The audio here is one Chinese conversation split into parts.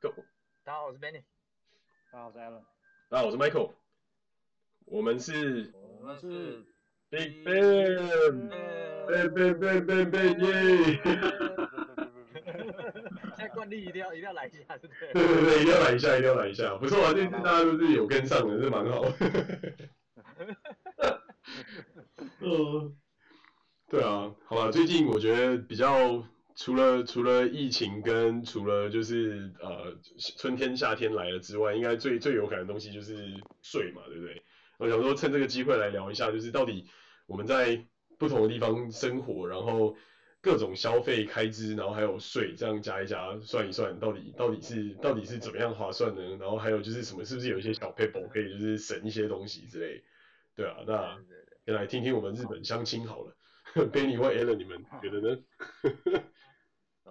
Go，大家好，我是 Benny。大家好，我是 Alan。大家好，我是 Michael。我们是我们是 Big Bang，Bang Bang Bang Bang Bang 耶！现在惯例一定要一定要来一下，是不是？对对对，一定要来一下，一定要来一下，不错啊，这次大家都是有跟上的，是蛮好。嗯，对啊，好吧，最近我觉得比较除了除了疫情跟除了就是呃春天夏天来了之外，应该最最有感的东西就是税嘛，对不对？我想说趁这个机会来聊一下，就是到底我们在不同的地方生活，然后各种消费开支，然后还有税，这样加一加算一算，到底到底是到底是怎么样划算呢？然后还有就是什么，是不是有一些小 paper 可以就是省一些东西之类？对啊，那先来听听我们日本相亲好了，Benny 或 Alan 你们觉得呢？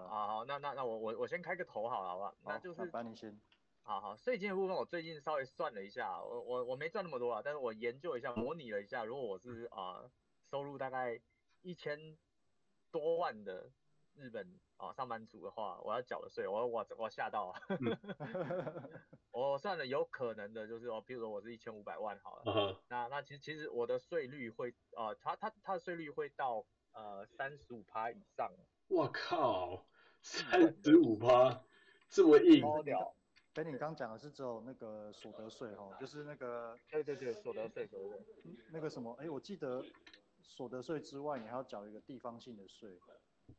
好好，那那那我我我先开个头好了，好吧？那就是把你先。好好，税金的部分我最近稍微算了一下，我我我没赚那么多啊，但是我研究一下，模拟了一下，如果我是啊、呃、收入大概一千多万的日本啊、呃、上班族的话，我要缴的税，我我我吓到啊，我算了有可能的就是哦，比如说我是一千五百万好了，uh huh. 那那其实其实我的税率会啊，它它它的税率会到呃三十五趴以上，我靠，三十五趴，这么硬。所以你刚讲的是只有那个所得税哈，就是那个，对对对，所得税，所得税。那个什么，哎，我记得所得税之外，你还要缴一个地方性的税，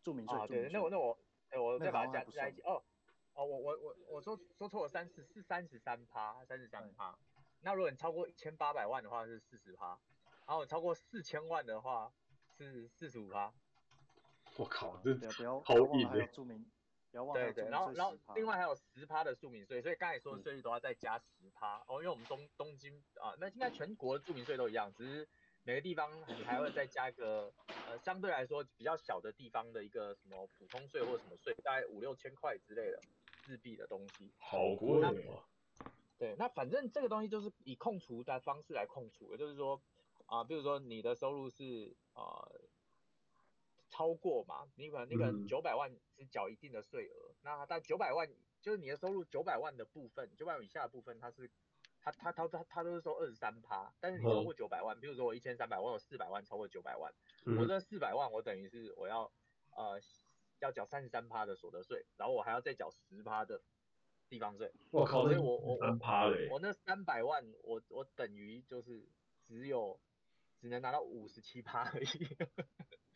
住民税。啊，对，那我那我，哎，我再把它加加一起。哦，哦，我我我我说说错了，三十是三十三趴，三十三趴。那如果你超过一千八百万的话是四十趴，然后超过四千万的话是四十五趴。我靠，这不要好硬的。对对，然后然后另外还有十趴的住民税，所以刚才说的税率都要再加十趴哦，因为我们东东京啊，那应该全国的住民税都一样，只是每个地方你还会再加一个呃相对来说比较小的地方的一个什么普通税或什么税，大概五六千块之类的日币的东西。好贵啊！对，那反正这个东西就是以控除的方式来控除，也就是说啊，比如说你的收入是啊。超过嘛？你可能你可能九百万是缴一定的税额，嗯、那但九百万就是你的收入九百万的部分，九百万以下的部分，它是它它它它它都是收二十三趴，但是你超过九百万，嗯、比如说我一千三百万，我有四百万超过九百万，嗯、我这四百万我等于是我要呃要缴三十三趴的所得税，然后我还要再缴十趴的地方税。我靠，所以我我三趴嘞，我那三百万我我等于就是只有只能拿到五十七趴而已。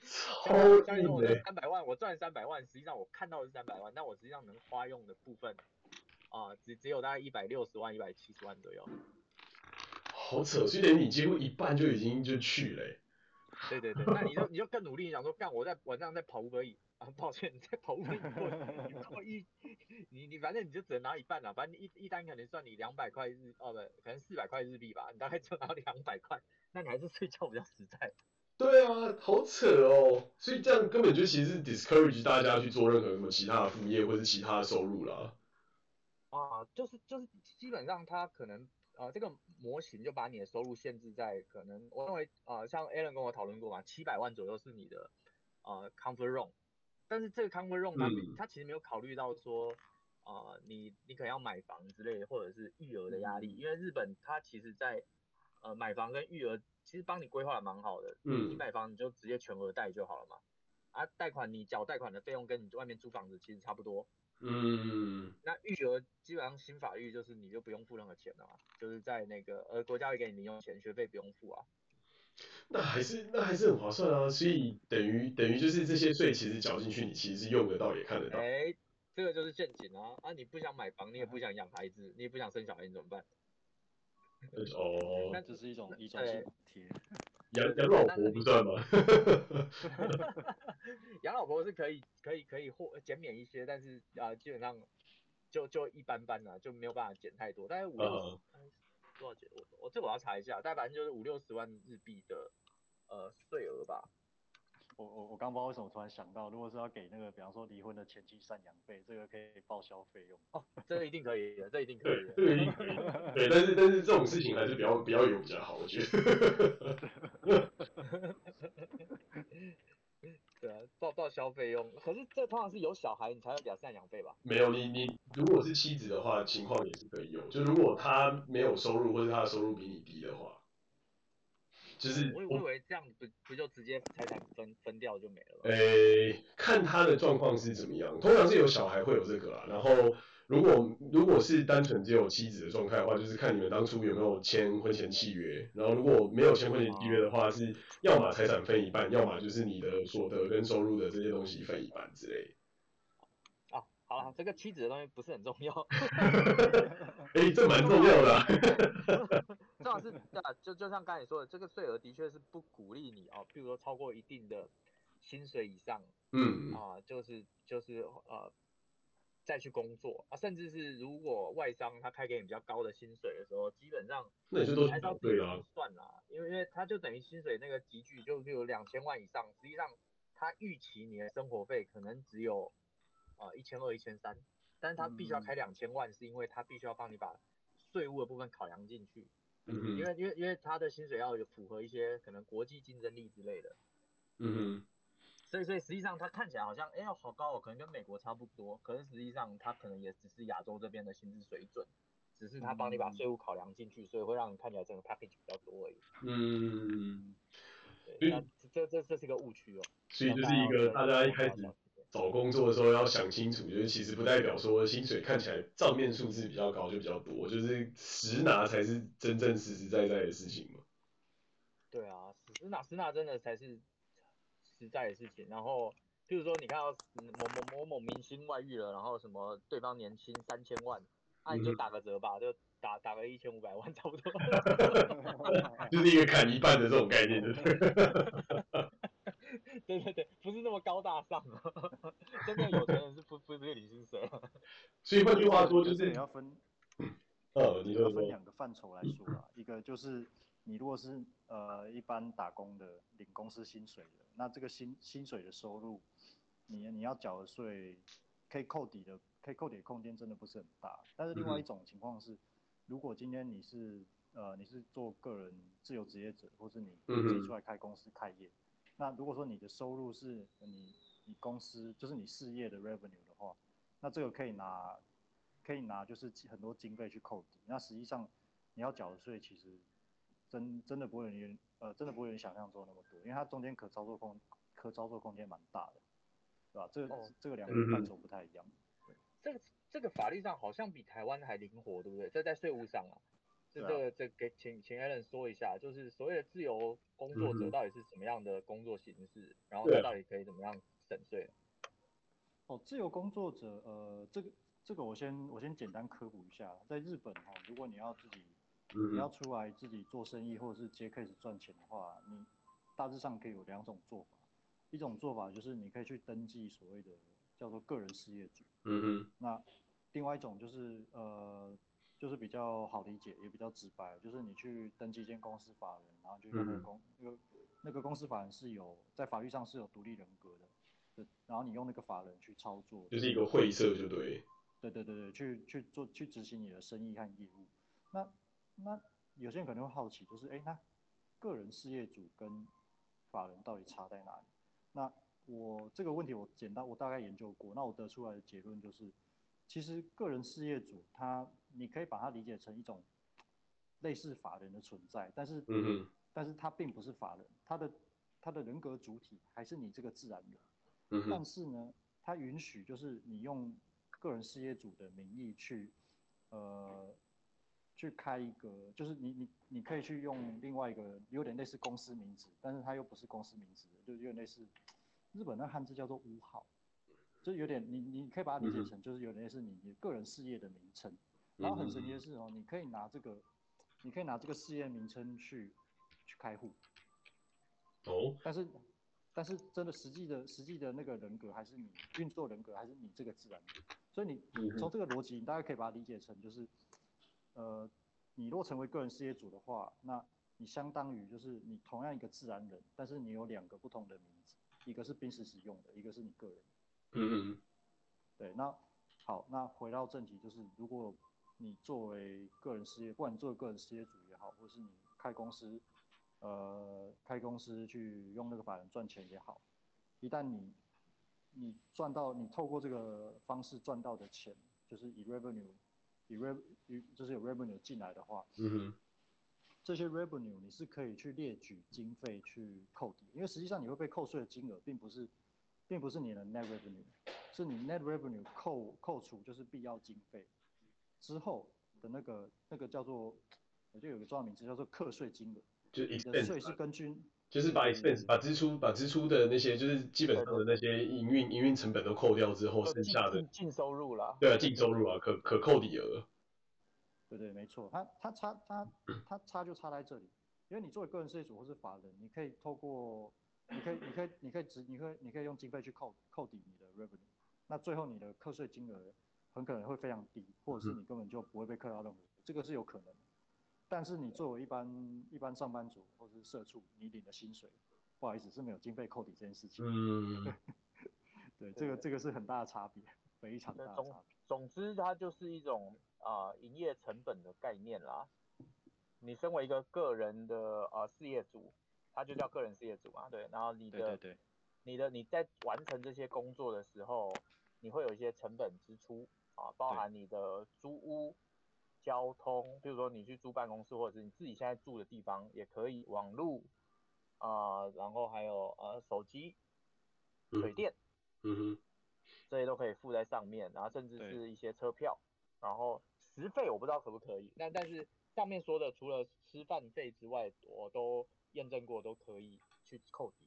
像像你说我这三百万，我赚三百万，实际上我看到的是三百万，但我实际上能花用的部分啊、呃，只只有大概一百六十万、一百七十万左右。好扯，所以你几乎一半就已经就去了。对对对，那你就你就更努力，你想说干我在晚上在跑五百亿啊，抱歉你在跑五百亿，你过一 你你反正你就只能拿一半了，反正一一单可能算你两百块日哦不，可能四百块日币吧，你大概就拿两百块，那你还是睡觉比较实在。对啊，好扯哦，所以这样根本就其实是 discourage 大家去做任何什么其他的副业或者是其他的收入啦。啊，就是就是基本上他可能呃这个模型就把你的收入限制在可能我认为呃像 Alan 跟我讨论过嘛，七百万左右是你的呃 comfort zone，但是这个 comfort zone 它、嗯、它其实没有考虑到说呃你你可能要买房之类的或者是育儿的压力，因为日本它其实在呃买房跟育儿。其实帮你规划的蛮好的，嗯，你买房你就直接全额贷就好了嘛，啊，贷款你缴贷款的费用跟你外面租房子其实差不多，嗯，那育儿基本上新法律就是你就不用付任何钱了嘛，就是在那个呃国家会给你零用钱，学费不用付啊，那还是那还是很划算啊，所以等于等于就是这些税其实缴进去你其实是用得到也看得到，哎、欸，这个就是陷阱啊，啊你不想买房，你也不想养孩子，你也不想生小孩，你怎么办？哦，那只是一种一种补贴，养养老婆不算吗？养老婆是可以可以可以或减免一些，但是啊、呃、基本上就就一般般啦，就没有办法减太多，大概五六十，多少钱？我我这我要查一下，大概反正就是五六十万日币的呃税额吧。我我我刚不知道为什么突然想到，如果是要给那个，比方说离婚的前妻赡养费，这个可以报销费用哦，这个一定可以的，这一定可以的。对，对，但是但是这种事情还是比较比较有比较好，我觉得。对啊，报报销销费用，可是这通常是有小孩你才会缴赡养费吧？没有，你你如果是妻子的话，情况也是可以有。就如果他没有收入，或者他的收入比你低的话，就是我我以为这样不不就直接财产分分掉就没了吗？诶，看他的状况是怎么样，通常是有小孩会有这个啦，然后。如果如果是单纯只有妻子的状态的话，就是看你们当初有没有签婚前契约。然后如果没有签婚前契约的话，是要么财产分一半，要么就是你的所得跟收入的这些东西分一半之类。啊，好了，这个妻子的东西不是很重要。哎、欸，这蛮重要的、啊。正好是啊，就就像刚才说的，这个税额的确是不鼓励你哦，譬如说超过一定的薪水以上，嗯啊，就是就是呃。再去工作啊，甚至是如果外商他开给你比较高的薪水的时候，基本上那也是都是对啊，算啦，因为因为他就等于薪水那个集聚就有两千万以上，实际上他预期你的生活费可能只有呃一千二一千三，但是他必须要开两千万，是因为他必须要帮你把税务的部分考量进去，嗯，因为因为因为他的薪水要有符合一些可能国际竞争力之类的，嗯。所以，所以实际上他看起来好像，哎、呦，好高哦，可能跟美国差不多。可是实际上，他可能也只是亚洲这边的薪资水准，只是他帮你把税务考量进去，所以会让你看起来整个 package 比较多而已。嗯，对，那这这这是一个误区哦。所以就是一个大家一开始找工作的时候要想清楚，就是其实不代表说薪水看起来账面数字比较高就比较多，就是实拿才是真正实实在在的事情嘛。对啊，实拿实拿真的才是。实在的事情，然后，譬如说你看到某某某某明星外遇了，然后什么对方年薪三千万，那、啊、你就打个折吧，就打打个一千五百万差不多，就是一个砍一半的这种概念，对对 对对，不是那么高大上，真的有钱人是不不不领薪水，所以换句话说就是你要分，呃，你要分两个范畴来说啊，一个就是。你如果是呃一般打工的，领公司薪水的，那这个薪薪水的收入，你你要缴的税，可以扣抵的，可以扣抵的空间真的不是很大。但是另外一种情况是，如果今天你是呃你是做个人自由职业者，或是你自己出来开公司开业，那如果说你的收入是你你公司就是你事业的 revenue 的话，那这个可以拿可以拿就是很多经费去扣抵。那实际上你要缴的税其实。真真的不会有人，呃，真的不会有人想象中那么多，因为它中间可操作空可操作空间蛮大的，对吧？这个、哦、这个两个范畴不太一样。对这个这个法律上好像比台湾还灵活，对不对？这在税务上啊，这这个这给请请 Alan 说一下，就是所谓的自由工作者到底是什么样的工作形式，嗯、然后他到底可以怎么样省税？哦，自由工作者，呃，这个这个我先我先简单科普一下，在日本哈、哦，如果你要自己。你要出来自己做生意或者是接 case 赚钱的话，你大致上可以有两种做法。一种做法就是你可以去登记所谓的叫做个人事业主。嗯哼。那另外一种就是呃，就是比较好理解也比较直白，就是你去登记一间公司法人，然后就用那个公那个那个公司法人是有在法律上是有独立人格的，然后你用那个法人去操作，就是一个会社就对。对对对对，去去做去执行你的生意和业务。那那有些人可能会好奇，就是哎，那个人事业主跟法人到底差在哪里？那我这个问题我简单我大概研究过，那我得出来的结论就是，其实个人事业主他你可以把它理解成一种类似法人的存在，但是嗯哼，但是他并不是法人，他的他的人格主体还是你这个自然人，嗯，但是呢，它允许就是你用个人事业主的名义去呃。去开一个，就是你你你可以去用另外一个有点类似公司名字，但是它又不是公司名字，就有点类似日本那汉字叫做屋号，就有点你你可以把它理解成就是有点类似你你个人事业的名称。然后很神奇的是哦，你可以拿这个，你可以拿这个事业名称去去开户。哦。但是但是真的实际的实际的那个人格还是你运作人格还是你这个自然人，所以你从这个逻辑，你大概可以把它理解成就是。呃，你若成为个人事业主的话，那你相当于就是你同样一个自然人，但是你有两个不同的名字，一个是宾士使用的，一个是你个人。嗯嗯。对，那好，那回到正题，就是如果你作为个人事业，不管你作为个人事业主也好，或是你开公司，呃，开公司去用那个法人赚钱也好，一旦你你赚到你透过这个方式赚到的钱，就是以 revenue，以 revenue 就是有 revenue 进来的话，嗯哼，这些 revenue 你是可以去列举经费去扣抵，因为实际上你会被扣税的金额并不是，并不是你的 net revenue，是你 net revenue 扣扣除就是必要经费之后的那个那个叫做，我就有个专有名词叫做课税金额，就你的税是根据。就是把 expense 把支出把支出的那些就是基本上的那些营运营运成本都扣掉之后，剩下的净收入啦。对啊，净收入啊，可可扣抵额。对对，没错，它它差它它差就差在这里，因为你作为个人事业主或是法人，你可以透过，你可以你可以你可以直你可以你可以用经费去扣扣抵你的 revenue，那最后你的课税金额很可能会非常低，或者是你根本就不会被扣到任何，这个是有可能的。但是你作为一般一般上班族或是社畜，你领的薪水，不好意思是没有经费扣抵这件事情。嗯，对，这个这个是很大的差别，非常大的差别。总之，它就是一种啊呃、营业成本的概念啦。你身为一个个人的呃事业主，它就叫个人事业主嘛，对。然后你的对对对你的你在完成这些工作的时候，你会有一些成本支出啊，包含你的租屋。交通，比如说你去租办公室，或者是你自己现在住的地方也可以，网路啊、呃，然后还有呃手机、水电，嗯哼，这些都可以附在上面，然后甚至是一些车票，然后食费我不知道可不可以，但但是上面说的除了吃饭费之外，我都验证过都可以去扣抵，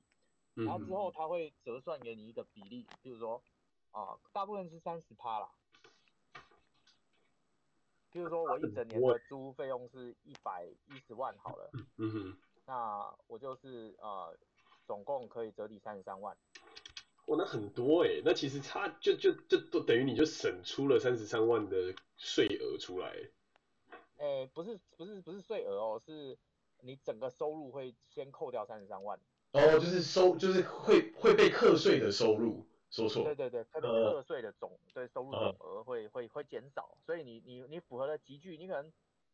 然后之后他会折算给你一个比例，比如说啊、呃，大部分是三十趴啦。比如说我一整年的租费用是一百一十万好了，嗯哼，那我就是呃总共可以折抵三十三万。哇，那很多哎、欸，那其实差就就就都等于你就省出了三十三万的税额出来。哎、欸，不是不是不是税额哦，是你整个收入会先扣掉三十三万。哦，就是收就是会会被课税的收入。说错，对对对，跟课税的总、呃、对收入总额会、呃、会会减少，所以你你你符合的集聚，你可能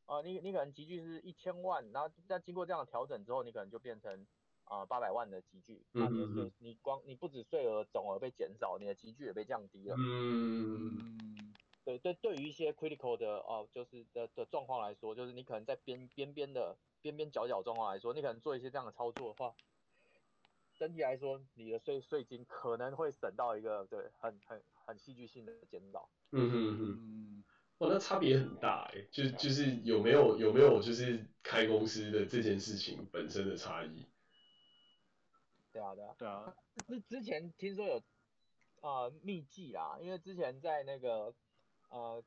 啊、呃、你你可能集聚是一千万，然后但经过这样的调整之后，你可能就变成啊八百万的集聚，那你的税、嗯、你光你不止税额总额被减少，你的集聚也被降低了。嗯，对对，对于一些 critical 的哦、呃，就是的的状况来说，就是你可能在边边边的边边角角状况来说，你可能做一些这样的操作的话。整体来说，你的税税金可能会省到一个对很很很戏剧性的减少。嗯嗯嗯，哇，那差别很大哎，就就是有没有有没有就是开公司的这件事情本身的差异。对啊对啊对啊。之之前听说有啊、呃、秘技啦，因为之前在那个呃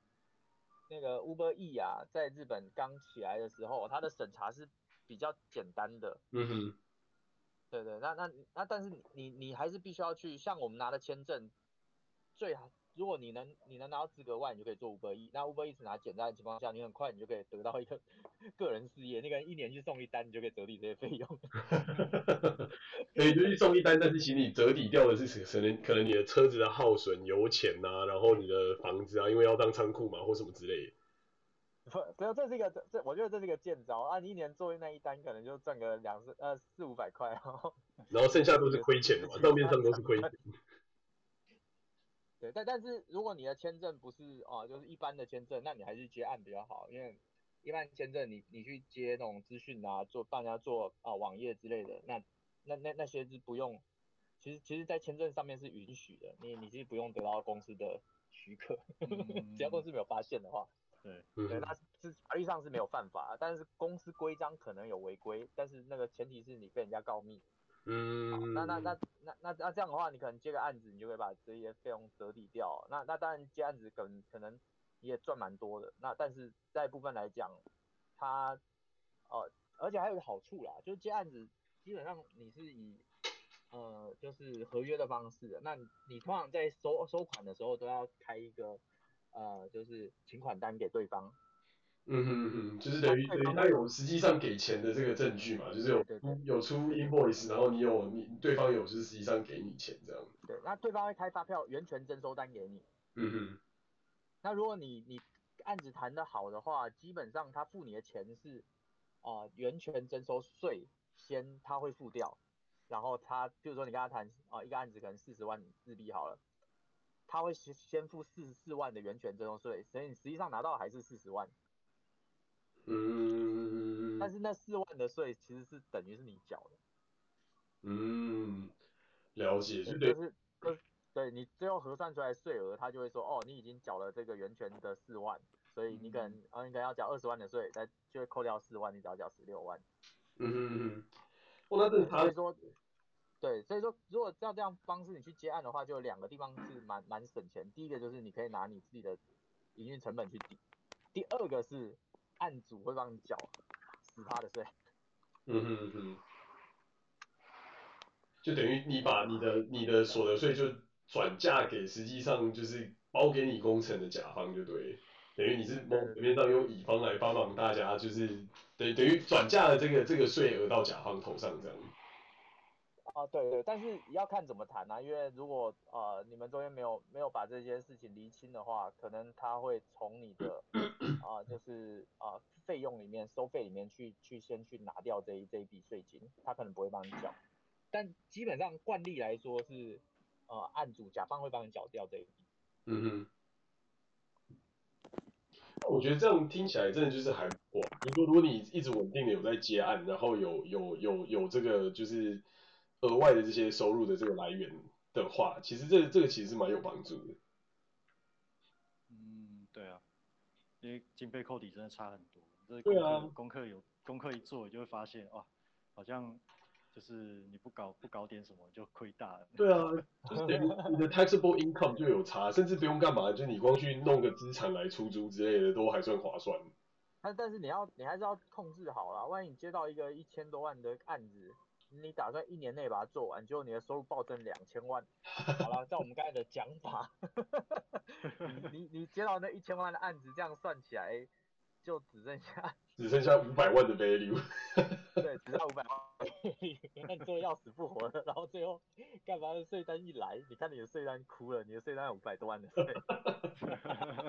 那个 Uber E 啊，在日本刚起来的时候，它的审查是比较简单的。嗯哼。对对，那那那但是你你还是必须要去，像我们拿的签证，最好如果你能你能拿到资格外，你就可以做 Uber E。那 Uber E 只拿简单的情况下，你很快你就可以得到一个 个人事业，那个人一年去送一单，你就可以折抵这些费用。可以就去送一单，但是其实你折抵掉的是可能可能你的车子的耗损、油钱呐、啊，然后你的房子啊，因为要当仓库嘛或什么之类的。不，没有，这是一个这这，我觉得这是一个贱招啊！你一年做那一单，可能就赚个两四呃四五百块，然 后然后剩下都是亏钱的嘛，账面上都是亏钱。对，但但是如果你的签证不是啊，就是一般的签证，那你还是接案比较好，因为一般签证你你去接那种资讯啊，做帮人家做啊网页之类的，那那那那些是不用，其实其实，在签证上面是允许的，你你是不用得到公司的许可，只要公司没有发现的话。对，对，那是法律上是没有犯法，但是公司规章可能有违规，但是那个前提是你被人家告密。嗯，那那那那那那这样的话，你可能接个案子，你就可以把这些费用折抵掉。那那当然接案子可能可能你也赚蛮多的。那但是在部分来讲，他呃，而且还有一个好处啦，就是接案子基本上你是以呃就是合约的方式的，那你通常在收收款的时候都要开一个。呃，就是请款单给对方，嗯嗯哼，就是等于等于他有实际上给钱的这个证据嘛，就是有有出 invoice，然后你有你对方有就是实际上给你钱这样。对，那对方会开发票源泉征收单给你。嗯哼。那如果你你案子谈得好的话，基本上他付你的钱是啊、呃、原权征收税先他会付掉，然后他，比如说你跟他谈啊、呃，一个案子可能四十万日币好了，他会先先付四十四万的源泉征收税，所以你实际上拿到还是四十万。嗯。但是那四万的税其实是等于是你缴的。嗯，了解，就是就是，对你最后核算出来税额，他就会说，哦，你已经缴了这个源泉的四万，所以你可能，嗯、啊，你可能要缴二十万的税，再就会扣掉四万，你只要缴十六万。嗯嗯嗯。哦，那这他。对，所以说如果照这样方式你去接案的话，就有两个地方是蛮蛮省钱。第一个就是你可以拿你自己的营运成本去抵，第二个是案主会帮你缴十趴的税。嗯哼嗯哼，就等于你把你的你的所得税就转嫁给实际上就是包给你工程的甲方，就对，等于你是某层面上用乙方来帮忙大家，就是等等于转嫁了这个这个税额到甲方头上这样。啊，对对，但是要看怎么谈啊，因为如果呃你们中间没有没有把这件事情厘清的话，可能他会从你的啊、就是啊、呃、费用里面收费里面去去先去拿掉这一这一笔税金，他可能不会帮你缴，但基本上惯例来说是呃案主甲方会帮你缴掉这一笔。嗯哼。我觉得这样听起来真的就是还不错。如果如果你一直稳定的有在接案，然后有有有有这个就是。额外的这些收入的这个来源的话，其实这个这个其实是蛮有帮助的。嗯，对啊，因为经费扣底真的差很多。这对啊，功课有功课一做，你就会发现哇，好像就是你不搞不搞点什么就亏大了。对啊，就是等于你的 taxable income 就有差，甚至不用干嘛，就你光去弄个资产来出租之类的，都还算划算。但但是你要你还是要控制好啦，万一你接到一个一千多万的案子。你打算一年内把它做完，结果你的收入暴增两千万，好了，照我们刚才的讲法，你你你接到那一千万的案子，这样算起来就只剩下 只剩下五百万的 value，对，只剩五百万，那做要死不活的，然后最后干嘛的税单一来，你看你的税单哭了，你的税单有五百多万的税，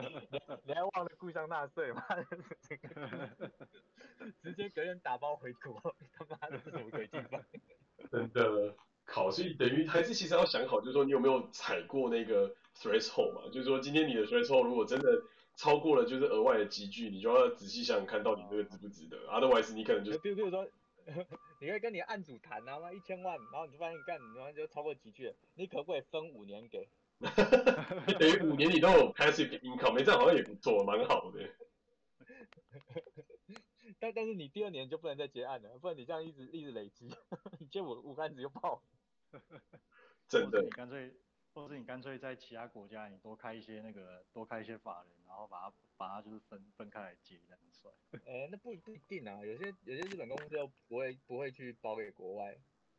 你你还忘了故乡纳税吗？直接隔人打包回国，他妈的是什么鬼地方？真的，考，所以等于还是其实要想好，就是说你有没有踩过那个 threshold 嘛？就是说今天你的 threshold 如果真的超过了，就是额外的积聚，你就要仔细想想看到底那个值不值得。Otherwise 你可能就，比如比如说，你可以跟你案主谈啊，那一千万，然后你就发现干，然后就超过积聚，你可不可以分五年给？等于五年你都有 passive income，没这样好像也不错，蛮好的。但但是你第二年就不能再结案了，不然你这样一直一直累积，你接五五个案子就爆。真的。你干脆，或是你干脆在其他国家，你多开一些那个，多开一些法人，然后把它把它就是分分开来结，这样算。呃，那不不一定啊，有些有些日本公司又不会不会去包给国外。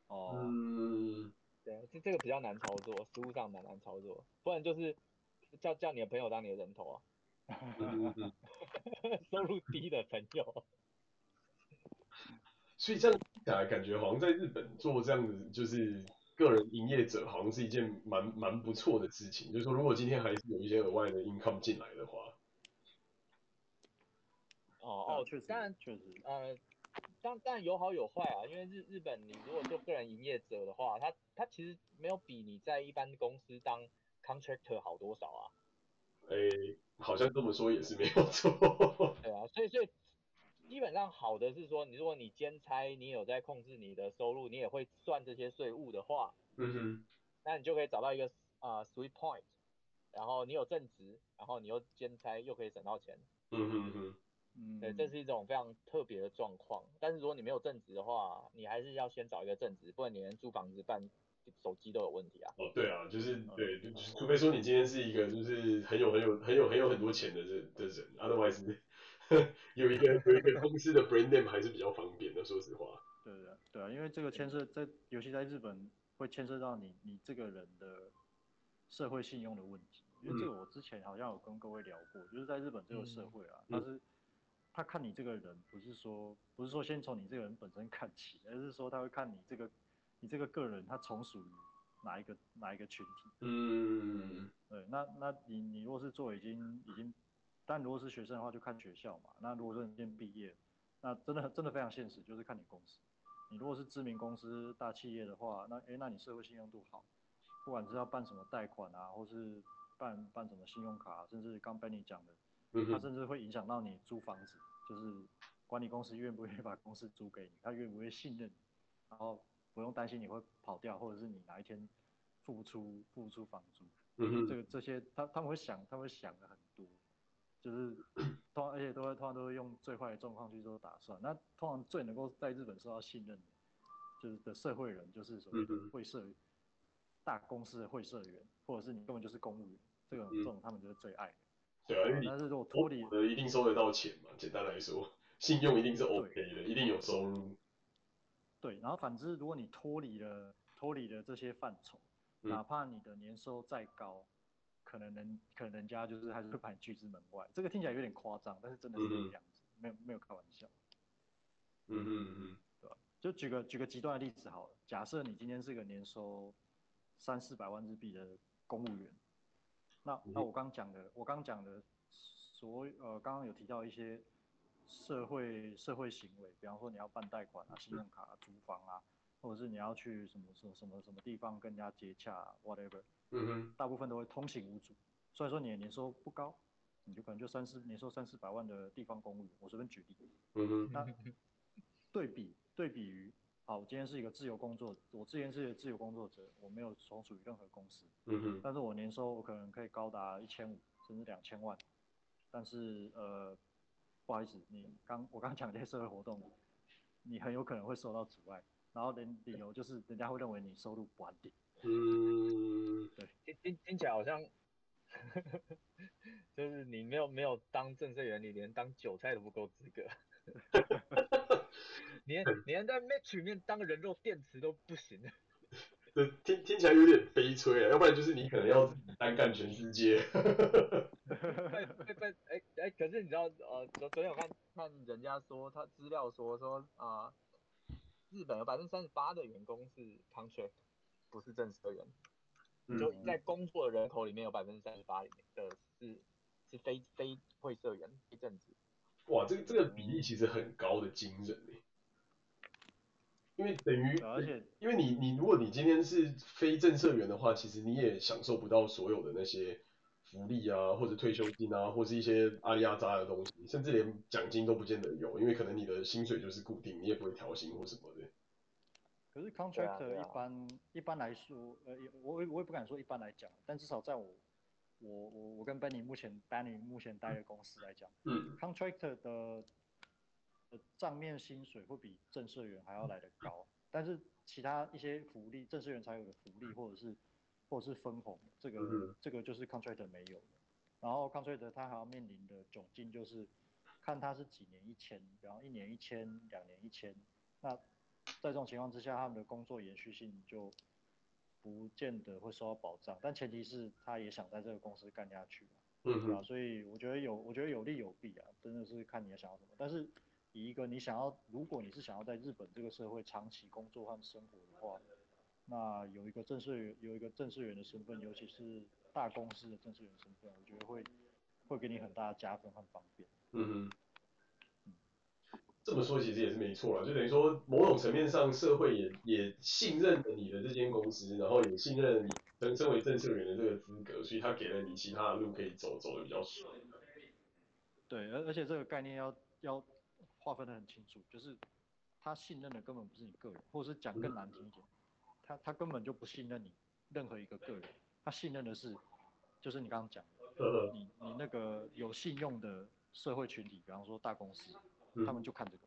哦。嗯。对，这这个比较难操作，实务上蛮难操作，不然就是叫叫你的朋友当你的人头啊。收入低的朋友。所以这样讲来，感觉好像在日本做这样子，就是个人营业者，好像是一件蛮蛮不错的事情。就是说，如果今天还是有一些额外的 income 进来的话，哦哦，确实，当然确实，呃，当当然有好有坏啊。因为日日本，你如果做个人营业者的话，他他其实没有比你在一般公司当 contractor 好多少啊。诶、欸，好像这么说也是没有错。对啊，所以所以。基本上好的是说，你如果你兼差，你有在控制你的收入，你也会算这些税务的话，嗯哼，那你就可以找到一个啊、uh, sweet point，然后你有正职，然后你又兼差，又可以省到钱，嗯哼哼，嗯，对，这是一种非常特别的状况。但是如果你没有正职的话，你还是要先找一个正职，不然你连租房子、办手机都有问题啊。哦，对啊，就是对，就除非说你今天是一个就是很有很有很有很有很多钱的人的人，otherwise。有一个有一个公司的 brand name 还是比较方便的，说实话。对对，对啊，因为这个牵涉在，尤其在日本会牵涉到你你这个人的社会信用的问题。因为这个我之前好像有跟各位聊过，就是在日本这个社会啊，他是他看你这个人不是说不是说先从你这个人本身看起，而是说他会看你这个你这个个人他从属于哪一个哪一个群体。嗯，对，那那你你如果是做已经已经。但如果是学生的话，就看学校嘛。那如果说你先毕业，那真的真的非常现实，就是看你公司。你如果是知名公司、大企业的话，那哎，那你社会信用度好，不管是要办什么贷款啊，或是办办什么信用卡，甚至刚 Benny 讲的，它甚至会影响到你租房子，就是管理公司愿不愿意把公司租给你，他愿不愿意信任你，然后不用担心你会跑掉，或者是你哪一天付不出付不出房租，嗯，这个这些他他们会想，他们会想的很多。就是通常，而且都会通常都会用最坏的状况去做打算。那通常最能够在日本受到信任的，就是的社会人，就是所谓的会社大公司的会社员，或者是你根本就是公务员，这种这种他们就是最爱的。对啊，因为但是如果脱离的一定收得到钱嘛，简单来说，信用一定是 OK 的，一定有收入。对，然后反之，如果你脱离了脱离了这些范畴，哪怕你的年收再高。可能人可能人家就是还是会把你拒之门外，这个听起来有点夸张，但是真的是这个样子，嗯、没有没有开玩笑。嗯嗯嗯，对吧？就举个举个极端的例子好了，假设你今天是个年收三四百万日币的公务员，那、嗯、那我刚讲的，我刚讲的所呃刚刚有提到一些社会社会行为，比方说你要办贷款啊、信用卡、啊、租房啊，或者是你要去什么什么什么什么地方跟人家接洽、啊、，whatever。嗯哼，大部分都会通行无阻，虽然说你的年收不高，你就可能就三四年收三四百万的地方公务员，我随便举例。嗯哼，那对比对比于，好，我今天是一个自由工作，我之前是一个自由工作者，我没有从属于任何公司。嗯哼，但是我年收我可能可以高达一千五甚至两千万，但是呃，不好意思，你刚我刚讲这些社会活动，你很有可能会受到阻碍，然后连理由就是人家会认为你收入不安定。嗯，对，听听听起来好像，就是你没有没有当正社员，你连当韭菜都不够资格，连连在 Match 里面当人肉电池都不行。对，听听起来有点悲催啊，要不然就是你可能要单干全世界。哎哎哎，可是你知道呃，昨昨天我看看人家说他资料说说啊、呃，日本有百分之三十八的员工是 contract。不是正式的员，就在工作的人口里面有百分之三十八里面的是是非非会社员非正职。哇，这个这个比例其实很高的惊人诶，因为等于而且因为你你如果你今天是非正社员的话，其实你也享受不到所有的那些福利啊，或者退休金啊，或是一些阿里阿扎的东西，甚至连奖金都不见得有，因为可能你的薪水就是固定，你也不会调薪或什么的。可是 contractor 一般、啊啊、一般来说，呃，我我也不敢说一般来讲，但至少在我我我我跟 Benny 目前 Benny 目前待的公司来讲，嗯，contractor 的的账面薪水会比正社员还要来得高，但是其他一些福利，正社员才有的福利或者是或者是分红，这个、嗯、这个就是 contractor 没有的。然后 contractor 他还要面临的窘境就是看他是几年一签，然后一年一签，两年一签，那。在这种情况之下，他们的工作延续性就不见得会受到保障，但前提是他也想在这个公司干下去，嗯，对吧？所以我觉得有，我觉得有利有弊啊，真的是看你要想要什么。但是以一个你想要，如果你是想要在日本这个社会长期工作和生活的话，那有一个正式员，有一个正式员的身份，尤其是大公司的正式员身份，我觉得会会给你很大的加分和方便。嗯哼。这么说其实也是没错了，就等于说某种层面上，社会也也信任了你的这间公司，然后也信任你身身为政策员的这个资格，所以他给了你其他的路可以走，走的比较顺。对，而而且这个概念要要划分得很清楚，就是他信任的根本不是你个人，或者是讲更难听一点，他他根本就不信任你任何一个个人，他信任的是就是你刚刚讲的，你你那个有信用的社会群体，比方说大公司。他们就看这个，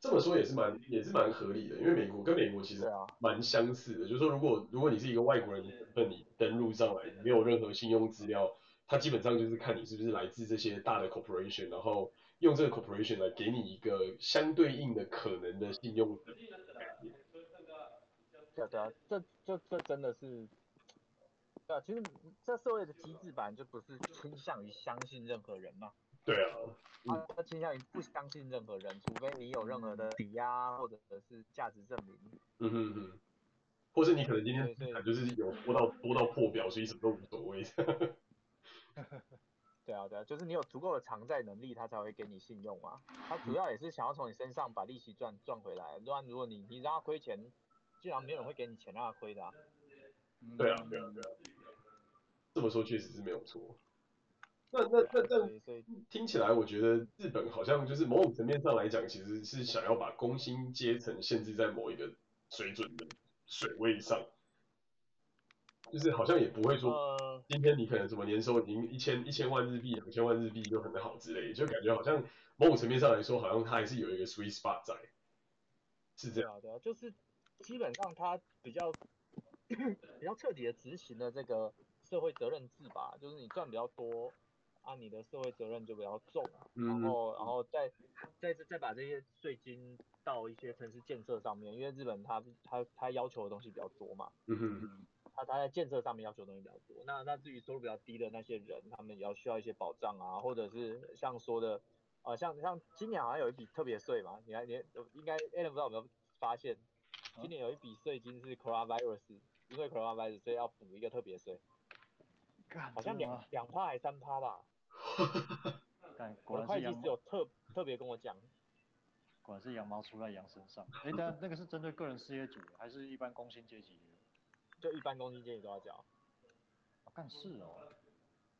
这么说也是蛮也是蛮合理的，因为美国跟美国其实蛮相似的，就是说如果如果你是一个外国人，那你登录上来没有任何信用资料，他基本上就是看你是不是来自这些大的 corporation，然后用这个 corporation 来给你一个相对应的可能的信用的概念。对对啊，这这这真的是，对啊，其实这社会的机制本来就不是倾向于相信任何人嘛。对啊，他他倾向于不相信任何人，除非你有任何的抵押或者是价值证明。嗯哼哼，或是你可能今天就是有多到多到破表，所以什么都无所谓。对啊对啊，就是你有足够的偿债能力，他才会给你信用嘛。他主要也是想要从你身上把利息赚赚回来，不然如果你你让他亏钱，基本上没有人会给你钱让他亏的啊。对啊对啊对啊，这么说确实是没有错。那那那那听起来，我觉得日本好像就是某种层面上来讲，其实是想要把工薪阶层限制在某一个水准的水位上，就是好像也不会说，今天你可能什么年收已经一千一千万日币、两千万日币就很好之类，就感觉好像某种层面上来说，好像它还是有一个 sweet spot 在，是这样。对啊，就是基本上它比较 比较彻底的执行了这个社会责任制吧，就是你赚比较多。啊，你的社会责任就比较重，然后，然后再，再再把这些税金到一些城市建设上面，因为日本它它它要求的东西比较多嘛，嗯哼，它它在建设上面要求的东西比较多，那那至于收入比较低的那些人，他们也要需要一些保障啊，或者是像说的，呃，像像今年好像有一笔特别税嘛，你还你应该 Alan 不知道有没有发现，今年有一笔税金是 Coronavirus，因为 Coronavirus 所以要补一个特别税，好像两两趴还三趴吧。我的会计师有特特别跟我讲，果然是羊毛出在羊身上。哎、欸，但那个是针对个人事业主，还是一般工薪阶级？就一般工薪阶级都要交。哦，干事哦。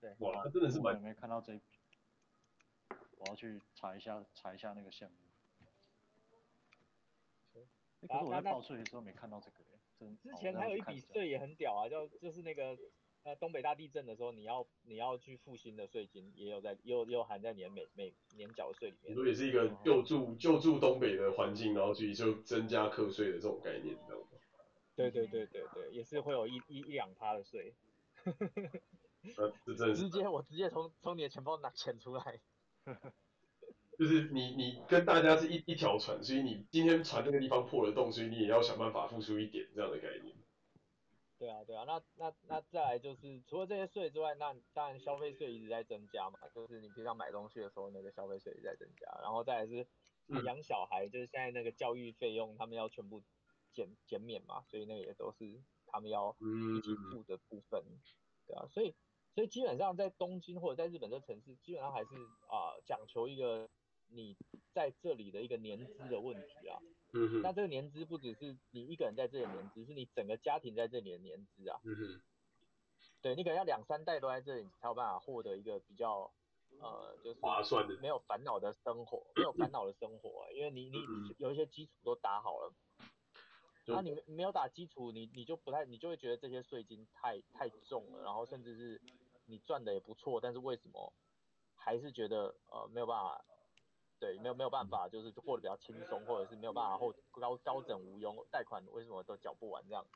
对。哇，真的是蛮。有没看到这一，我要去查一下，查一下那个项目。可是我在报税的时候没看到这个耶，真。之前还有一笔税也很屌啊，叫就是那个。呃，东北大地震的时候，你要你要去付新的税金，也有在，也有也有含在你的每每年缴税里面。所以也是一个救助救助东北的环境，然后去就增加课税的这种概念，你知道吗？对对对对对，也是会有一一一两趴的税。呃，这真的是。直接我直接从从你的钱包拿钱出来。就是你你跟大家是一一条船，所以你今天船那个地方破了洞，所以你也要想办法付出一点这样的概念。对啊，对啊，那那那再来就是除了这些税之外，那当然消费税一直在增加嘛，就是你平常买东西的时候那个消费税一直在增加，然后再来是养小孩，就是现在那个教育费用他们要全部减减免嘛，所以那个也都是他们要一起付的部分，对啊，所以所以基本上在东京或者在日本这城市，基本上还是啊讲、呃、求一个你在这里的一个年资的问题啊。嗯哼，那这个年资不只是你一个人在这里年资，是你整个家庭在这里的年资啊。嗯哼，对，你可能要两三代都在这里，才有办法获得一个比较呃，就是划算的，没有烦恼的生活，没有烦恼的生活，因为你你有一些基础都打好了。那、啊、你没有打基础，你你就不太，你就会觉得这些税金太太重了，然后甚至是你赚的也不错，但是为什么还是觉得呃没有办法。对，没有没有办法，就是过得比较轻松，或者是没有办法后高高枕无忧，贷款为什么都缴不完这样？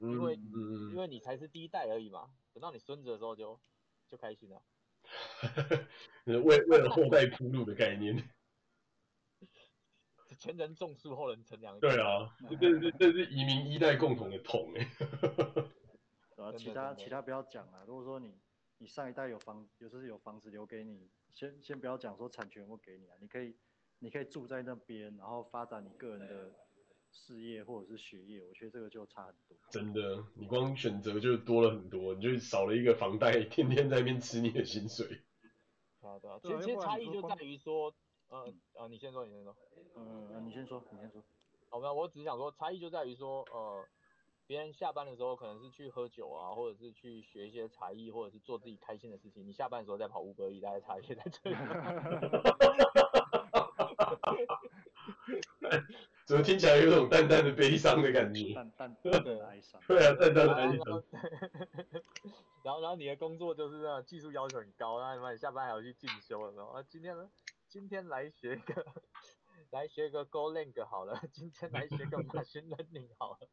因为、嗯、因为你才是第一代而已嘛，等到你孙子的时候就就开心了。为为了后代铺路的概念。前人种树，后人乘凉。对啊，这是这是移民一代共同的痛哎。啊，其他其他不要讲了，如果说你你上一代有房，有时候有房子留给你。先先不要讲说产权会给你啊，你可以你可以住在那边，然后发展你个人的事业或者是学业，我觉得这个就差很多。真的，你光选择就多了很多，你就少了一个房贷，天天在那边吃你的薪水。好的，其实其实差异就在于说，呃呃，你先说，你先说。嗯，你先说，你先说。好，没有，我只是想说，差异就在于说，呃。别人下班的时候可能是去喝酒啊，或者是去学一些才艺，或者是做自己开心的事情。你下班的时候在跑 Uber Eats，大家差异在这里。怎么听起来有种淡淡的悲伤的感觉？淡淡的哀伤。对啊，淡淡的哀伤。然后，然后你的工作就是那技术要求很高，然后你下班还要去进修了，然后啊，今天呢，今天来学一个，来学一个 Golang 好了，今天来学个 Machine Learning 好了。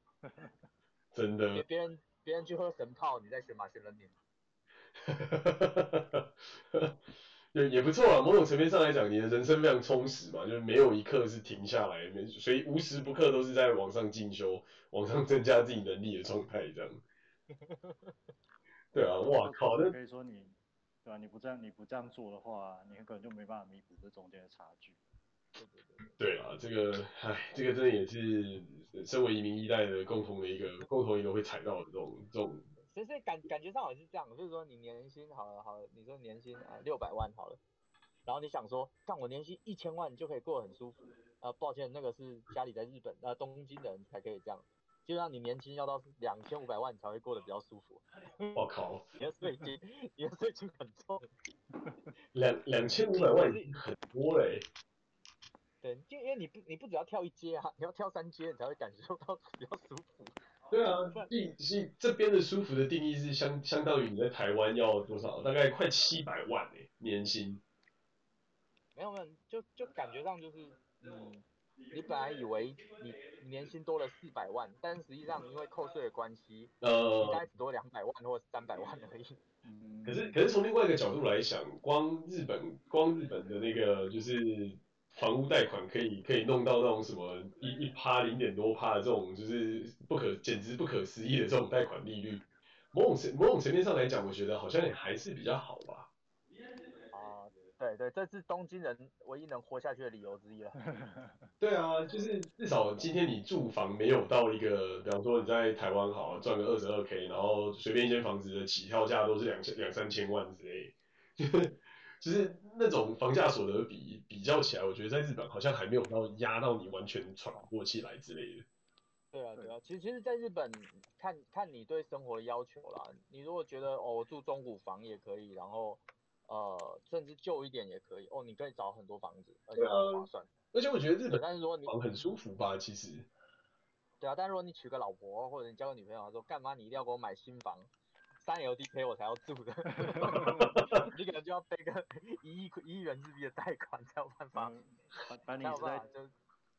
真的，别人别人去喝神泡，你在学马学人年，也也不错啊。某种层面上来讲，你的人生非常充实嘛，就是没有一刻是停下来，没所以无时不刻都是在往上进修、往上增加自己能力的状态，这样。对啊，哇靠！那可以说你，对吧、啊？你不这样，你不这样做的话，你很可能就没办法弥补这中间的差距。对啊，这个，唉，这个真的也是身为移民一代的共同的一个共同一个会踩到的这种这种其实感感觉上好像是这样，就是说你年薪好了好了，你说年薪啊六百万好了，然后你想说，看我年薪一千万就可以过得很舒服，啊抱歉，那个是家里在日本啊东京的人才可以这样。就让你年薪要到两千五百万你才会过得比较舒服。我靠，你的税金，你的税金很重。两两千五百万很多嘞。对，就因为你不你不只要跳一阶啊，你要跳三阶，你才会感受到比较舒服。对啊，定是这边的舒服的定义是相相当于你在台湾要多少？大概快七百万诶，年薪。没有没有，就就感觉上就是嗯。你本来以为你年薪多了四百万，但实际上因为扣税的关系，呃，应该只多两百万或三百万而已。嗯，可是可是从另外一个角度来想，光日本光日本的那个就是房屋贷款可以可以弄到那种什么一一趴零点多趴的这种，就是不可简直不可思议的这种贷款利率，某种层某种层面上来讲，我觉得好像也还是比较好吧。啊对对，这是东京人唯一能活下去的理由之一了。对啊，就是至少今天你住房没有到一个，比方说你在台湾好赚个二十二 K，然后随便一间房子的起跳价都是两千两三千万之类，就是那种房价所得比比较起来，我觉得在日本好像还没有到压到你完全喘不过气来之类的。对啊对啊，其实其实在日本看看你对生活的要求啦，你如果觉得哦我住中古房也可以，然后。呃，甚至旧一点也可以哦，你可以找很多房子，而且很划算。而且我觉得日本，但是如果你房很舒服吧，其实。对啊，但是如果你娶个老婆或者你交个女朋友，他说干嘛你一定要给我买新房，三 LDK 我才要住的，你可能就要背个一亿一亿元日币的贷款才有办法。反反正你是在就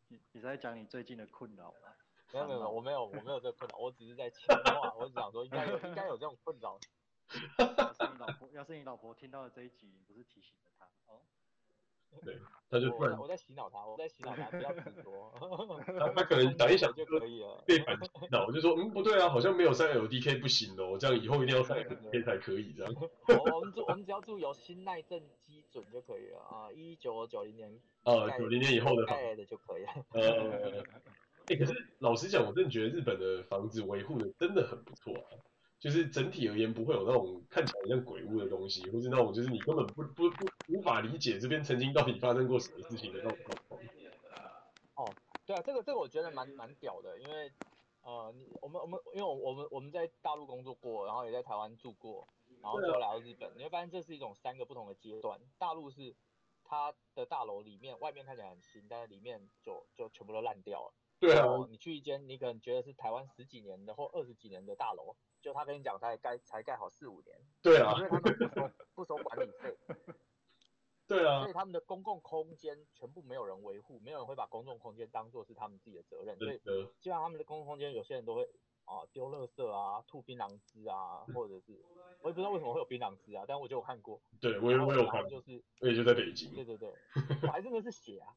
你你在讲你最近的困扰吗？没有没有，我没有我没有这个困扰，我只是在强化，我只想说应该有应该有这种困扰。要是你老婆，要是你老婆听到了这一集，你不是提醒了她哦？对，他就突然我，我在洗脑他，我在洗脑他，不要执着。他他可能想一想 就可以了，被反洗脑，就说嗯不对啊，好像没有三 LDK 不行哦，这样以后一定要三 LDK 才可以这样。我们住我们只要住有新耐震基准就可以了啊，一九九零年呃九零年以后的盖的就可以了。呃，哎、欸，可是老实讲，我真的觉得日本的房子维护的真的很不错啊。就是整体而言，不会有那种看起来像鬼屋的东西，或是那种就是你根本不不不无法理解这边曾经到底发生过什么事情的那种状况。哦，对啊，这个这个我觉得蛮蛮屌的，因为呃，你我们我们因为我我们我们在大陆工作过，然后也在台湾住过，然后最后来到日本，你会发现这是一种三个不同的阶段。大陆是它的大楼里面外面看起来很新，但是里面就就全部都烂掉了。对啊。你去一间你可能觉得是台湾十几年的或二十几年的大楼。就他跟你讲，才盖才盖好四五年，对啊，因为他们不收不收管理费，对啊，所以他们的公共空间全部没有人维护，没有人会把公共空间当做是他们自己的责任，所以基本上他们的公共空间有些人都会啊丢垃圾啊、吐槟榔汁啊，或者是我也不知道为什么会有槟榔汁啊，但我就有看过，对我也我有看，就是我也就在北京，对对对，我还真的是血啊，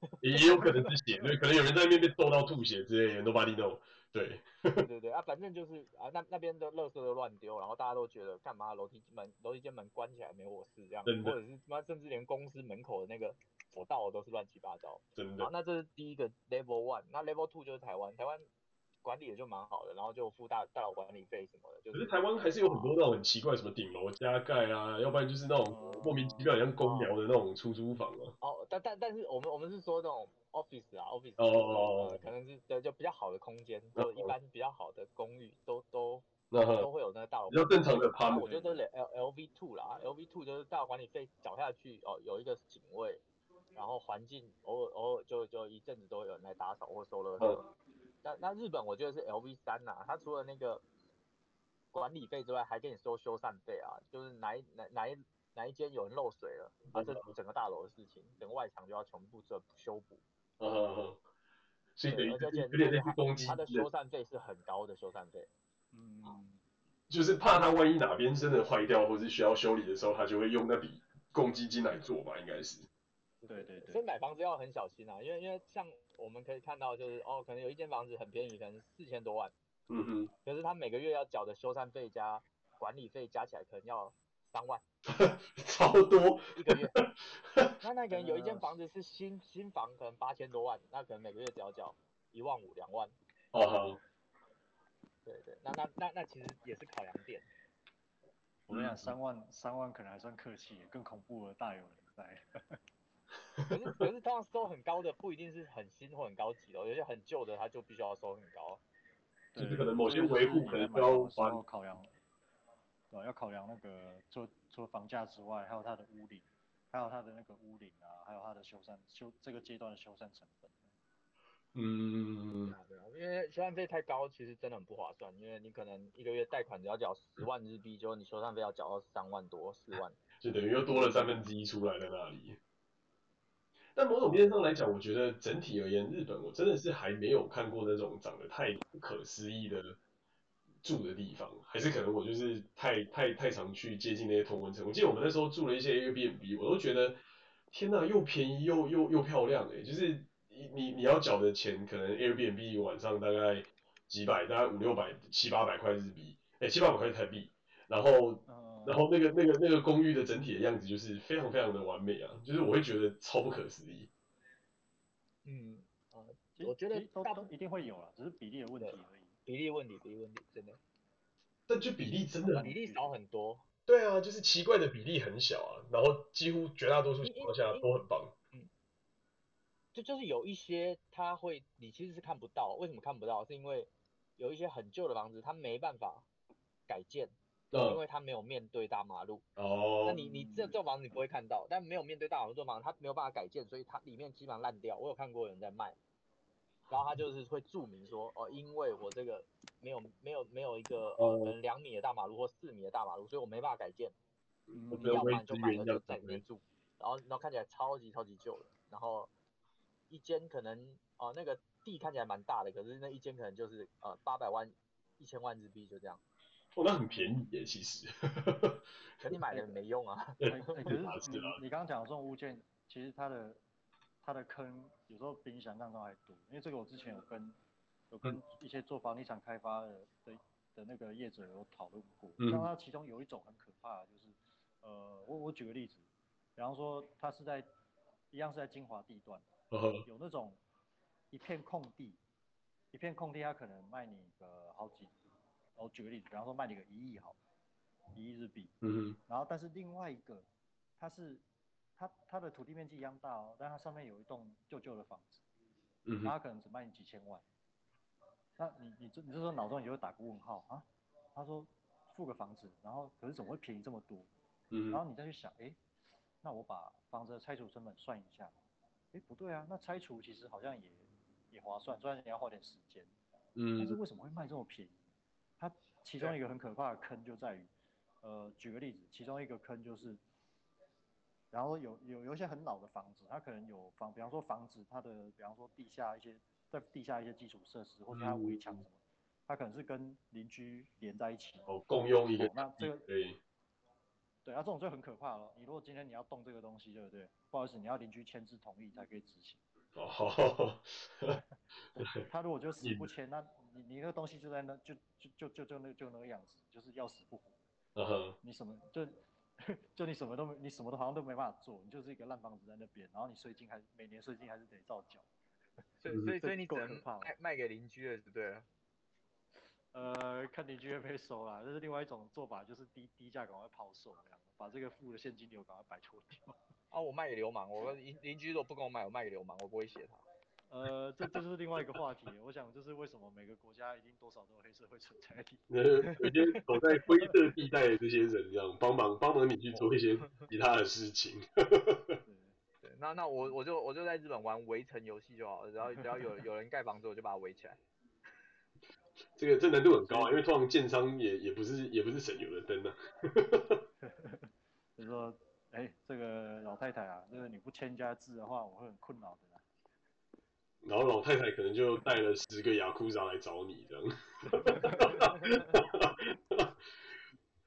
也有可能是血，对，可能有人在那边被揍到吐血之类的，Nobody know。对，对对对啊，反正就是啊，那那边的垃圾都乱丢，然后大家都觉得干嘛楼梯门楼梯间门关起来没我事这样，或者是妈甚至连公司门口的那个走道都是乱七八糟。真的。好，那这是第一个 level one，那 level two 就是台湾，台湾管理也就蛮好的，然后就付大大楼管理费什么的。就是、可是台湾还是有很多那种很奇怪，什么顶楼加盖啊，要不然就是那种莫名其妙像公寮的那种出租房啊。哦，但但但是我们我们是说那种。office 啊，office，哦哦哦，可能是对，就比较好的空间，就一般比较好的公寓都都都会有那个大楼。比较正常的趴。我觉得 L L V two 啦，L V two 就是大楼管理费缴下去哦，有一个警卫，然后环境偶尔偶尔就就一阵子都有人来打扫或收垃圾。那那日本我觉得是 L V 三呐，它除了那个管理费之外，还给你收修缮费啊，就是哪一哪哪一哪一间有人漏水了，啊，这整个大楼的事情，整个外墙就要全部做修补。嗯嗯嗯，所以等于有点类似攻击，它的修缮费是很高的修缮费。嗯，就是怕它万一哪边真的坏掉或是需要修理的时候，他就会用那笔公积金来做吧，应该是。对对对。所以买房子要很小心啊，因为因为像我们可以看到，就是哦，可能有一间房子很便宜，可能四千多万。嗯哼。可是他每个月要缴的修缮费加管理费加起来，可能要三万。超多一个月，那那可能有一间房子是新新房，可能八千多万，那可能每个月只要缴一万五两万。哦好。对对，那那那那其实也是考量点。我跟你讲，三万三万可能还算客气，更恐怖的大有人在。可是可是通常收很高的不一定是很新或很高级的，有些很旧的他就必须要收很高。就是可能某些维护可能要考量，对，要考量那个除除了房价之外，还有它的屋顶，还有它的那个屋顶啊，还有它的修缮修这个阶段的修缮成本。嗯，对啊，因为修缮费太高，其实真的很不划算，因为你可能一个月贷款只要缴十万日币，就你修缮费要缴到三万多四万，就等于又多了三分之一出来在那里。但某种面上来讲，我觉得整体而言，日本我真的是还没有看过那种长得太不可思议的住的地方，还是可能我就是太太太常去接近那些同温层。我记得我们那时候住了一些 Airbnb，我都觉得天呐，又便宜又又又漂亮诶，就是你你要缴的钱，可能 Airbnb 晚上大概几百，大概五六百七八百块日币，诶，七八百块台币，然后。然后那个那个那个公寓的整体的样子就是非常非常的完美啊，就是我会觉得超不可思议。嗯，啊，我觉得都都一定会有啦，只是比例的问题而已。比例问题，比例问题，真的。但就比例真的比例少很多。对啊，就是奇怪的比例很小啊，然后几乎绝大多数情况下都很棒。嗯。就就是有一些它会，你其实是看不到，为什么看不到？是因为有一些很旧的房子，它没办法改建。因为它没有面对大马路，哦，那你你这这房子你不会看到，但没有面对大马路这房子，它没有办法改建，所以它里面基本上烂掉。我有看过有人在卖，然后他就是会注明说，哦，因为我这个没有没有没有一个呃两米的大马路或四米的大马路，所以我没办法改建。嗯，你要买就买了就在里面住，然后然后看起来超级超级旧的，然后一间可能哦、呃、那个地看起来蛮大的，可是那一间可能就是呃八百万一千万日币就这样。哦，那很便宜耶，其实。可你买了没用啊。你你刚刚讲的这种物件，其实它的它的坑有时候比你想象中还多。因为这个我之前有跟有跟一些做房地产开发的的的那个业者有讨论过。嗯。像它其中有一种很可怕的，就是呃，我我举个例子，比方说它是在一样是在精华地段，有那种一片空地，一片空地，它可能卖你个好几。我举个例子，比方说卖你个一亿好，一亿日币。嗯哼。然后，但是另外一个，它是它它的土地面积一样大哦，但它上面有一栋旧旧的房子。嗯哼。它可能只卖你几千万。那你你这你这时候脑中你就会打个问号啊？他说付个房子，然后可是怎么会便宜这么多？嗯。然后你再去想，哎，那我把房子的拆除成本算一下，哎，不对啊，那拆除其实好像也也划算，虽然你要花点时间。嗯。但是为什么会卖这么便宜？它其中一个很可怕的坑就在于，呃，举个例子，其中一个坑就是，然后有有有一些很老的房子，它可能有房，比方说房子它的，比方说地下一些在地下一些基础设施，或者它围墙什么，它可能是跟邻居连在一起，哦，共用一个，那这个对，对啊，这种就很可怕了。你如果今天你要动这个东西，对不对？不好意思，你要邻居签字同意才可以执行。哦，他如果就死不签，那。你你那个东西就在那，就就就就就那就那个样子，就是要死不活。Uh huh. 你什么就 就你什么都没，你什么都好像都没办法做，你就是一个烂房子在那边，然后你税金还每年税金还是得照缴。所以 所以所以你只能卖卖给邻居了，是对了。呃，看邻居会不会收啦，这是另外一种做法，就是低低价赶快抛售这样，把这个付的现金流赶快摆脱掉。啊，我卖给流氓，我邻邻居如果不跟我买，我卖给流氓，我不会写他。呃，这这是另外一个话题。我想，这是为什么每个国家一定多少都有黑社会存在的。呃，有些走在灰色地带的这些人，这样帮忙帮忙你去做一些其他的事情。对，对，那那我我就我就在日本玩围城游戏就好了，然后只要有有人盖房子，我就把它围起来。这个这难度很高啊，因为通常建商也也不是也不是省油的灯啊。就是说，哎，这个老太太啊，这个你不签家字的话，我会很困扰的。然后老太太可能就带了十个雅库扎来找你这样。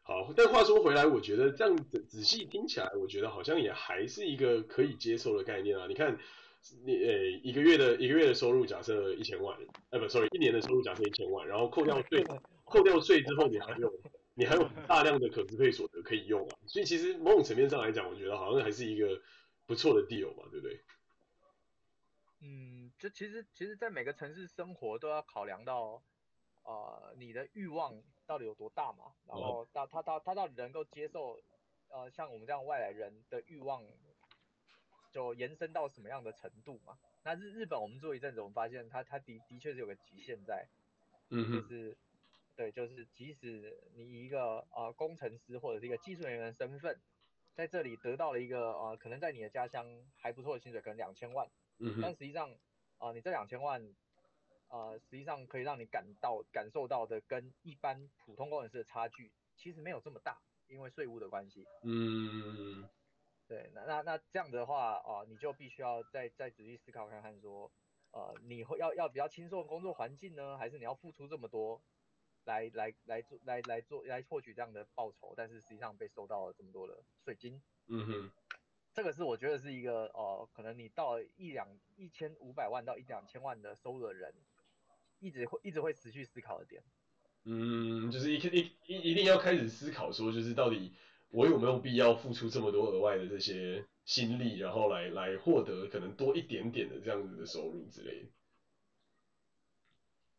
好，但话说回来，我觉得这样子仔细听起来，我觉得好像也还是一个可以接受的概念啊。你看，你诶一个月的一个月的收入假设一千万，哎不，sorry，一年的收入假设一千万，然后扣掉税，扣掉税之后，你还有你还有大量的可支配所得可以用啊。所以其实某种层面上来讲，我觉得好像还是一个不错的 deal 嘛，对不对？嗯，就其实其实，在每个城市生活都要考量到，哦、呃你的欲望到底有多大嘛，然后到他到他到底能够接受呃像我们这样外来人的欲望，就延伸到什么样的程度嘛？那日日本我们做一阵子，我们发现他他的的确是有个极限在，嗯就是对，就是即使你以一个呃工程师或者是一个技术人员的身份，在这里得到了一个呃可能在你的家乡还不错的薪水，可能两千万，嗯但实际上啊、呃、你这两千万呃实际上可以让你感到感受到的跟一般普通工程师的差距其实没有这么大，因为税务的关系。嗯。对，那那那这样的话，啊、呃，你就必须要再再仔细思考看看，说，呃，你会要要比较轻松的工作环境呢，还是你要付出这么多来来来做来来做来获取这样的报酬，但是实际上被收到了这么多的税金。嗯哼，这个是我觉得是一个，呃，可能你到一两一千五百万到一两千万的收入的人，一直会一直会持续思考的点。嗯，就是一一一一定要开始思考说，就是到底。我有没有必要付出这么多额外的这些心力，然后来来获得可能多一点点的这样子的收入之类的？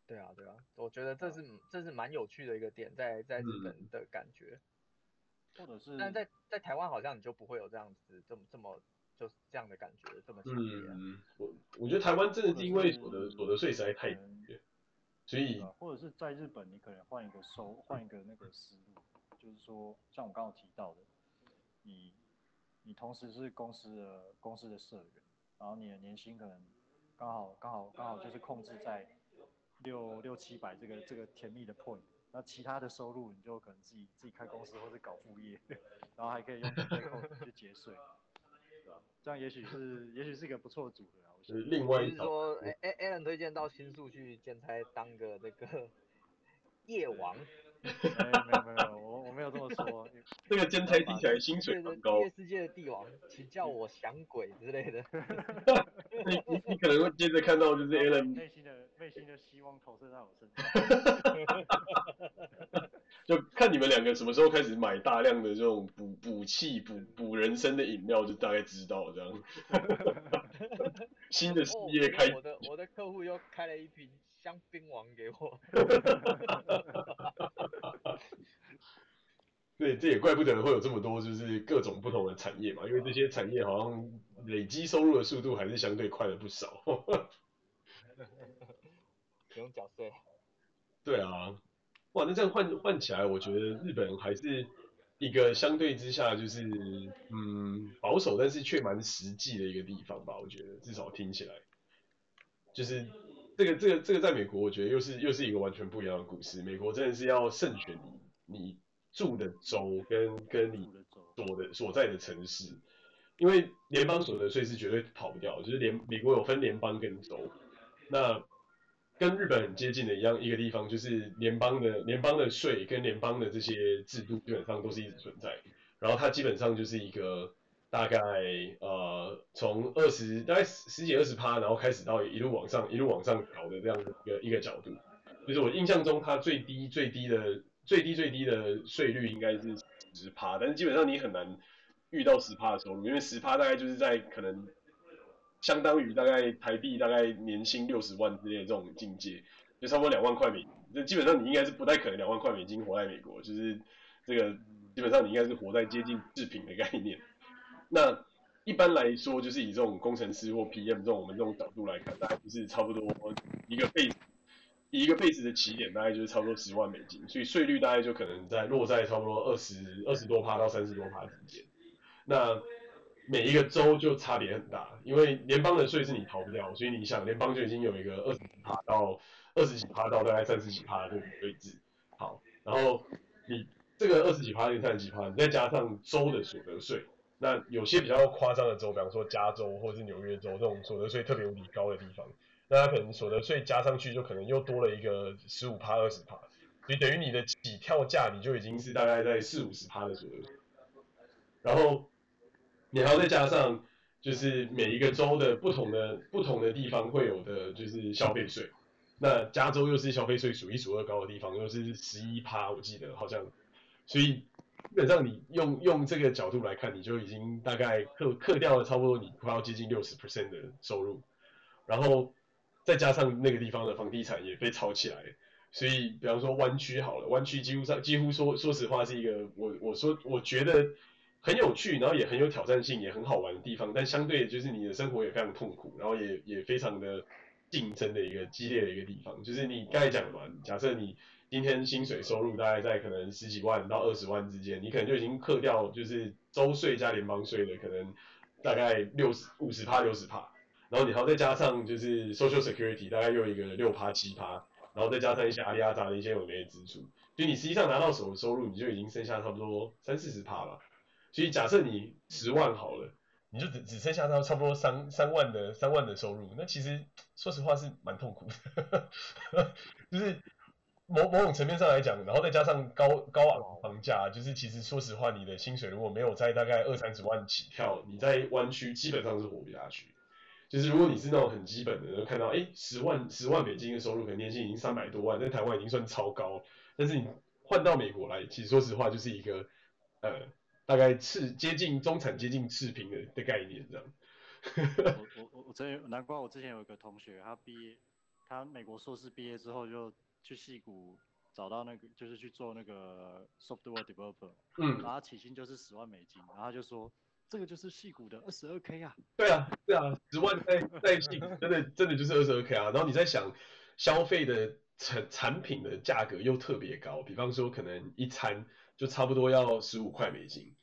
对啊，对啊，我觉得这是这是蛮有趣的一个点，在在日本的感觉，或者是，但在在台湾好像你就不会有这样子这么这么就是这样的感觉这么强烈。嗯，我我觉得台湾真的是因为所得所得税实在太低了，所以或者是在日本你可能换一个收换一个那个思路。就是说，像我刚刚提到的，你你同时是公司的公司的社员，然后你的年薪可能刚好刚好刚好就是控制在六六七百这个这个甜蜜的 point，那其他的收入你就可能自己自己开公司或者搞副业，然后还可以用最后去节税，对吧？这样也许是也许是一个不错的组合啊。是另外一种。说，哎哎，Alan 推荐到新宿去兼差当个那个 夜王。没有没有没有，我我没有这么说。这个兼差听起来薪水很高。夜世界的帝王，请叫我响鬼之类的。你你你可能会接着看到就是 Alan 内心的内心的希望投射在我身上。就看你们两个什么时候开始买大量的这种补补气补补人生的饮料，就大概知道这样。新的事业开、哦。我的我的客户又开了一瓶。香槟王给我，对，这也怪不得会有这么多，就是各种不同的产业嘛，因为这些产业好像累积收入的速度还是相对快了不少。不用缴税。对啊，哇，那这样换换起来，我觉得日本还是一个相对之下就是嗯保守，但是却蛮实际的一个地方吧。我觉得至少听起来就是。这个这个这个在美国，我觉得又是又是一个完全不一样的故事。美国真的是要慎选你你住的州跟跟你所的所在的城市，因为联邦所得税是绝对跑不掉，就是联美国有分联邦跟州。那跟日本很接近的一样一个地方，就是联邦的联邦的税跟联邦的这些制度基本上都是一直存在，然后它基本上就是一个。大概呃从二十大概十几二十趴，然后开始到一路往上一路往上调的这样的一个一个角度，就是我印象中它最低最低的最低最低的税率应该是十趴，但是基本上你很难遇到十趴的收入，因为十趴大概就是在可能相当于大概台币大概年薪六十万之类的这种境界，就差不多两万块美金，基本上你应该是不太可能两万块美金活在美国，就是这个基本上你应该是活在接近赤贫的概念。那一般来说，就是以这种工程师或 PM 这种我们这种角度来看，大概就是差不多一个倍一个 base 的起点，大概就是差不多十万美金，所以税率大概就可能在落在差不多二十二十多趴到三十多趴之间。那每一个州就差别很大，因为联邦的税是你逃不掉，所以你想联邦就已经有一个二十几趴到二十几趴到大概三十几趴的这个位置。好，然后你这个二十几趴跟三十几趴，你再加上州的所得税。那有些比较夸张的州，比方说加州或者是纽约州这种所得税特别无比高的地方，那他可能所得税加上去就可能又多了一个十五趴二十趴，所以等于你的起跳价你就已经是大概在四五十趴的左右。然后你还要再加上就是每一个州的不同的不同的地方会有的就是消费税，那加州又是消费税数一数二高的地方，又是十一趴，我记得好像，所以。基本上你用用这个角度来看，你就已经大概克克掉了差不多你快要接近六十 percent 的收入，然后再加上那个地方的房地产也被炒起来，所以比方说湾区好了，湾区几乎上几乎说说实话是一个我我说我觉得很有趣，然后也很有挑战性，也很好玩的地方，但相对就是你的生活也非常痛苦，然后也也非常的竞争的一个激烈的一个地方，就是你刚才讲的嘛，假设你。今天薪水收入大概在可能十几万到二十万之间，你可能就已经扣掉就是州税加联邦税的可能大概六十五十帕六十帕，然后你还要再加上就是 Social Security 大概又一个六趴七趴，然后再加上一些阿里阿杂的一些有没的支出，就你实际上拿到手的收入你就已经剩下差不多三四十趴了。所以假设你十万好了，你就只只剩下差不多三三万的三万的收入，那其实说实话是蛮痛苦的，就是。某某种层面上来讲，然后再加上高高昂房价，就是其实说实话，你的薪水如果没有在大概二三十万起跳，你在湾区基本上是活不下去。就是如果你是那种很基本的，就看到哎十万十万美金的收入，可能年薪已经三百多万，在台湾已经算超高。但是你换到美国来，其实说实话就是一个呃大概次接近中产接近次贫的的概念这样。我我我我真难怪我之前有一个同学，他毕业，他美国硕士毕业之后就。去戏谷找到那个，就是去做那个 software developer，嗯，然后他起薪就是十万美金，然后他就说这个就是矽谷的二十二 k 啊，对啊，对啊，十万在在矽谷 真的真的就是二十二 k 啊，然后你在想消费的产产品的价格又特别高，比方说可能一餐就差不多要十五块美金，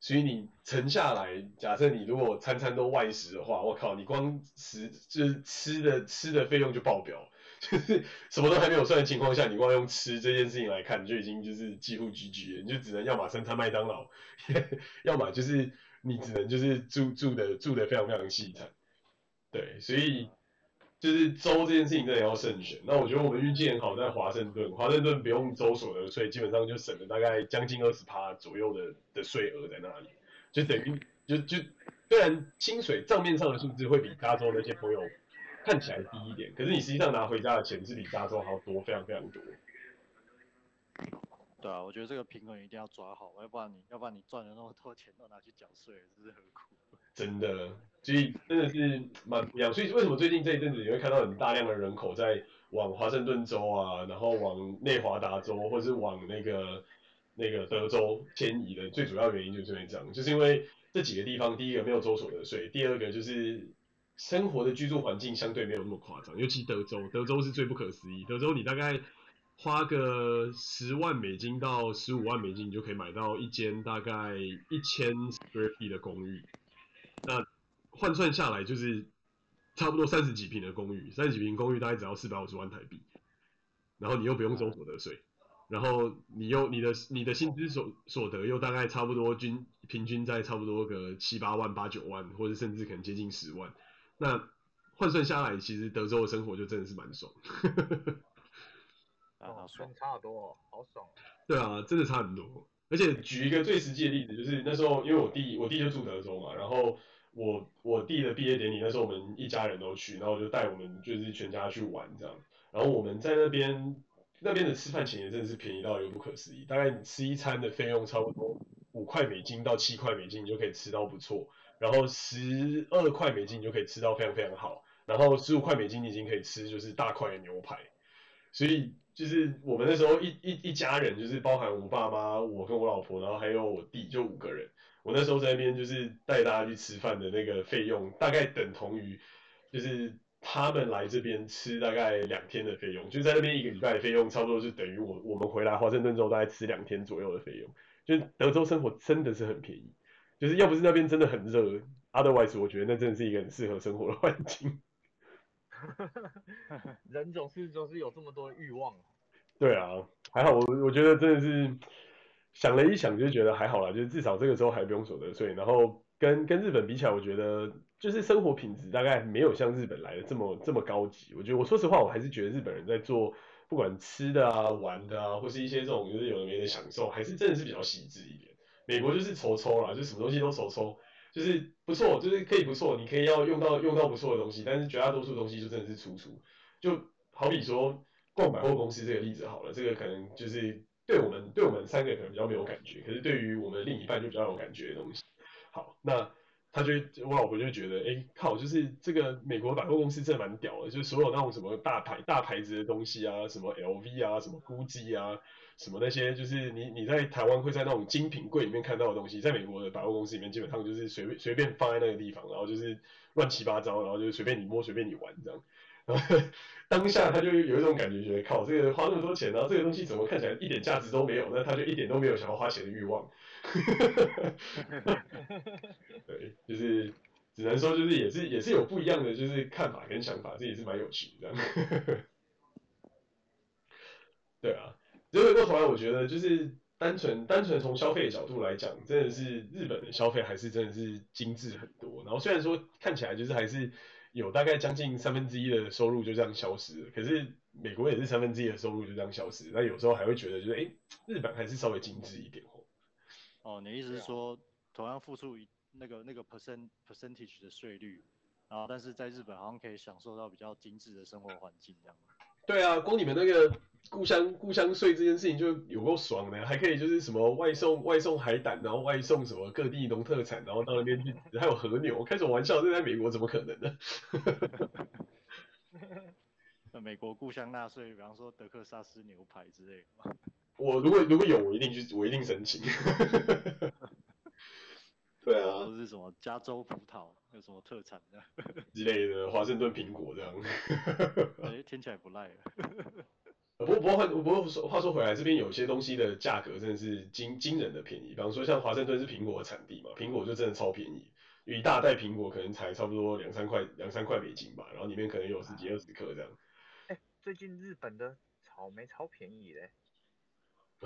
所以你乘下来，假设你如果餐餐都外食的话，我靠，你光食就是吃的吃的费用就爆表。就是什么都还没有算的情况下，你光用吃这件事情来看，就已经就是几乎 GG 了，你就只能要么三餐麦当劳，要么就是你只能就是住住的住的非常非常细惨。对，所以就是州这件事情真的要慎选。那我觉得我们运气很好，在华盛顿，华盛顿不用州所得税，基本上就省了大概将近二十趴左右的的税额在那里，就等于就就虽然薪水账面上的数字会比加州那些朋友。看起来低一点，可是你实际上拿回家的钱是比加州还要多，非常非常多。对啊，我觉得这个平衡一定要抓好，要不然你要不然你赚了那么多钱都拿去缴税，这是何苦？真的，所以真的是蛮不一样。所以为什么最近这一阵子你会看到很大量的人口在往华盛顿州啊，然后往内华达州，或是往那个那个德州迁移的最主要原因就是因为这样，就是因为这几个地方，第一个没有州所得税，第二个就是。生活的居住环境相对没有那么夸张，尤其德州，德州是最不可思议。德州你大概花个十万美金到十五万美金，你就可以买到一间大概一千 square feet 的公寓。那换算下来就是差不多三十几平的公寓，三十几平公寓大概只要四百五十万台币。然后你又不用收所得税，然后你又你的你的薪资所所得又大概差不多均平均在差不多个七八万八九万，或者甚至可能接近十万。那换算下来，其实德州的生活就真的是蛮爽。啊，爽差好多哦，好爽。对啊，真的差很多。而且举一个最实际的例子，就是那时候因为我弟，我弟就住德州嘛，然后我我弟的毕业典礼，那时候我们一家人都去，然后就带我们就是全家去玩这样。然后我们在那边那边的吃饭钱也真的是便宜到一个不可思议，大概你吃一餐的费用差不多五块美金到七块美金，你就可以吃到不错。然后十二块美金你就可以吃到非常非常好，然后十五块美金你已经可以吃就是大块的牛排，所以就是我们那时候一一一家人就是包含我爸妈、我跟我老婆，然后还有我弟，就五个人。我那时候在那边就是带大家去吃饭的那个费用，大概等同于就是他们来这边吃大概两天的费用，就在那边一个礼拜的费用，差不多是等于我我们回来华盛顿州大概吃两天左右的费用。就德州生活真的是很便宜。就是要不是那边真的很热，otherwise 我觉得那真的是一个很适合生活的环境。人总是总是有这么多欲望。对啊，还好我我觉得真的是想了一想就觉得还好啦，就是至少这个时候还不用所得税，然后跟跟日本比起来，我觉得就是生活品质大概没有像日本来的这么这么高级。我觉得我说实话，我还是觉得日本人在做不管吃的啊、玩的啊，或是一些这种就是有的没的享受，还是真的是比较细致一点。美国就是抽抽啦，就什么东西都抽抽，就是不错，就是可以不错，你可以要用到用到不错的东西，但是绝大多数东西就真的是粗粗。就好比说逛百货公司这个例子好了，这个可能就是对我们对我们三个可能比较没有感觉，可是对于我们另一半就比较有感觉的东西。好，那他就我老婆就觉得，哎、靠，就是这个美国百货公司真的蛮屌的，就是所有那种什么大牌大牌子的东西啊，什么 LV 啊，什么 GUCCI 啊，什么那些，就是你你在台湾会在那种精品柜里面看到的东西，在美国的百货公司里面基本上就是随便随便放在那个地方，然后就是乱七八糟，然后就随便你摸，随便你玩这样。然后 当下他就有一种感觉，觉得靠，这个花那么多钱，然后这个东西怎么看起来一点价值都没有？那他就一点都没有想要花钱的欲望。对，就是只能说，就是也是也是有不一样的就是看法跟想法，这也是蛮有趣的。对啊，所以回过头来，我觉得就是单纯单纯从消费的角度来讲，真的是日本的消费还是真的是精致很多。然后虽然说看起来就是还是有大概将近三分之一的收入就这样消失了，可是美国也是三分之一的收入就这样消失。那有时候还会觉得就是，哎，日本还是稍微精致一点。哦，哦你的意思是说，同样付出那个那个 percent percentage 的税率，然后但是在日本好像可以享受到比较精致的生活环境，这样吗？对啊，光你们那个故乡故乡税这件事情就有够爽的，还可以就是什么外送外送海胆，然后外送什么各地农特产，然后到那边去，还有和牛，开什么玩笑？这在美国怎么可能呢？美国故乡纳税，比方说德克萨斯牛排之类的。我如果如果有，我一定去，我一定申请。对啊，或是什么加州葡萄，有什么特产的 之类的，华盛顿苹果这样。哎、欸，听起来不赖。不过不过话不过说话说回来，这边有些东西的价格真的是惊惊人的便宜。比方说像华盛顿是苹果的产地嘛，苹果就真的超便宜，一大袋苹果可能才差不多两三块两三块美金吧，然后里面可能有十几二十克这样。哎、欸，最近日本的草莓超便宜嘞。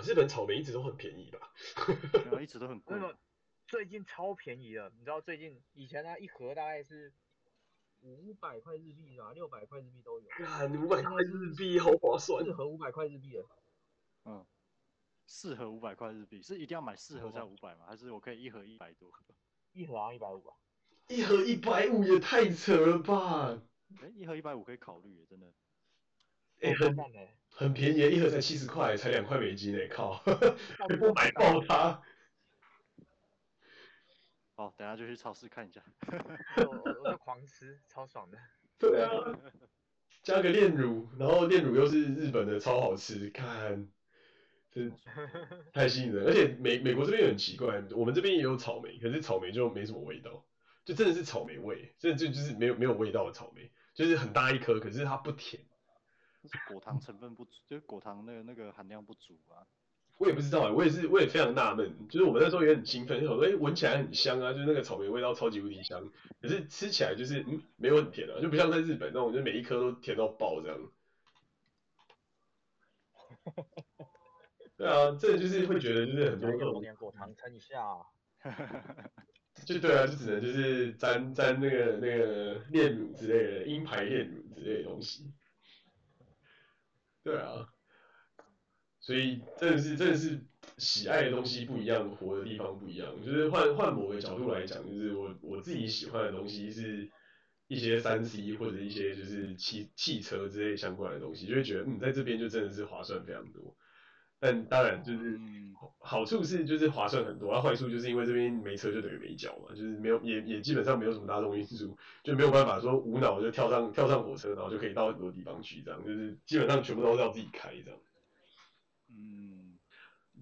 日本草莓一直都很便宜吧？一直都很贵。那个最近超便宜了，你知道最近以前它一盒大概是五百块日币吧，六百块日币都有。啊，你五百块日币好划算。四盒五百块日币的。嗯。四盒五百块日币，是一定要买四盒才五百吗？还是我可以一盒一百多？一盒好像一百五吧。一盒一百五也太扯了吧！哎、欸，一盒一百五可以考虑，真的。哎、欸，很很便宜，一盒才七十块，才两块美金呢，靠！还 不买爆它。好，等下就去超市看一下。我我就狂吃，超爽的。对啊，加个炼乳，然后炼乳又是日本的，超好吃，看，真太吸引人。而且美美国这边也很奇怪，我们这边也有草莓，可是草莓就没什么味道，就真的是草莓味，真的就就是没有没有味道的草莓，就是很大一颗，可是它不甜。果糖成分不足，就是果糖那个那个含量不足啊。我也不知道哎，我也是，我也非常纳闷。就是我们那时候也很兴奋，说哎，闻起来很香啊，就是那个草莓味道超级无敌香。可是吃起来就是嗯，没有很甜啊，就不像在日本那种，就每一颗都甜到爆这样。对啊，这就是会觉得就是很多这种果糖撑一下。就对啊，就只能就是沾沾那个那个炼乳之类的，鹰牌炼乳之类的东西。对啊，所以真的是真的是喜爱的东西不一样，活的地方不一样。就是换换某个角度来讲，就是我我自己喜欢的东西是一些三 C 或者一些就是汽汽车之类相关的东西，就会觉得嗯，在这边就真的是划算非常多。但当然就是好处是就是划算很多，而坏处就是因为这边没车就等于没脚嘛，就是没有也也基本上没有什么大众运输，就没有办法说无脑就跳上跳上火车，然后就可以到很多地方去，这样就是基本上全部都是要自己开这样。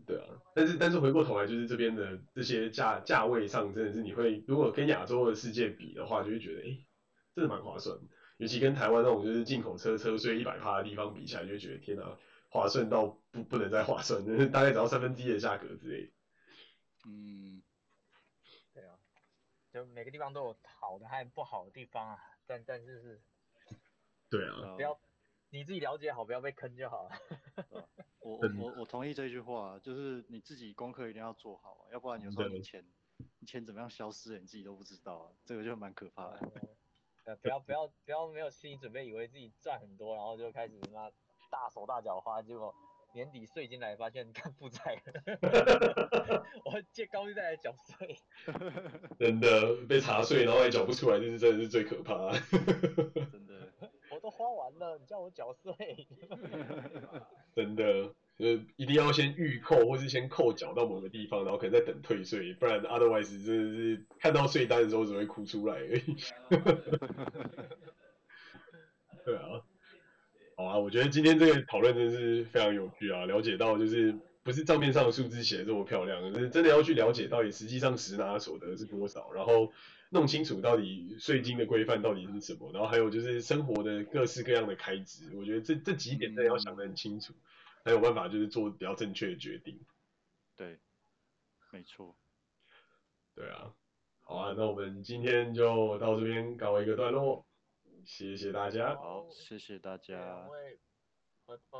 嗯，对啊，但是但是回过头来就是这边的这些价价位上真的是你会如果跟亚洲的世界比的话，就会觉得哎、欸，真的蛮划算，尤其跟台湾那种就是进口车车税一百趴的地方比起来，就会觉得天啊。划算到不不能再划算，就 是大概只要三分之一的价格之类。嗯，对啊，就每个地方都有好的还有不好的地方啊，但但是是，对啊，不要你自己了解好，不要被坑就好了。我我我同意这句话，就是你自己功课一定要做好，要不然有时候你钱你钱怎么样消失了，你自己都不知道，这个就蛮可怕的。呃，不要不要不要没有心理准备，以为自己赚很多，然后就开始那。大手大脚花，结果年底税金来发现看负债，我借高利贷来缴税，真的被查税，然后还缴不出来，这是真的是最可怕。真的，我都花完了，你叫我缴税，真的。呃，一定要先预扣，或是先扣缴到某个地方，然后可能再等退税，不然 otherwise 真的是看到税单的时候只会哭出来而已。对啊，好啊，我觉得今天这个讨论真的是非常有趣啊，了解到就是不是账面上的数字写的这么漂亮，是真的要去了解到底实际上实拿所得是多少，然后弄清楚到底税金的规范到底是什么，然后还有就是生活的各式各样的开支，我觉得这这几点真的要想得很清楚。才有办法，就是做比较正确的决定。对，没错。对啊，好啊，那我们今天就到这边告一个段落，谢谢大家。好，谢谢大家。拜拜。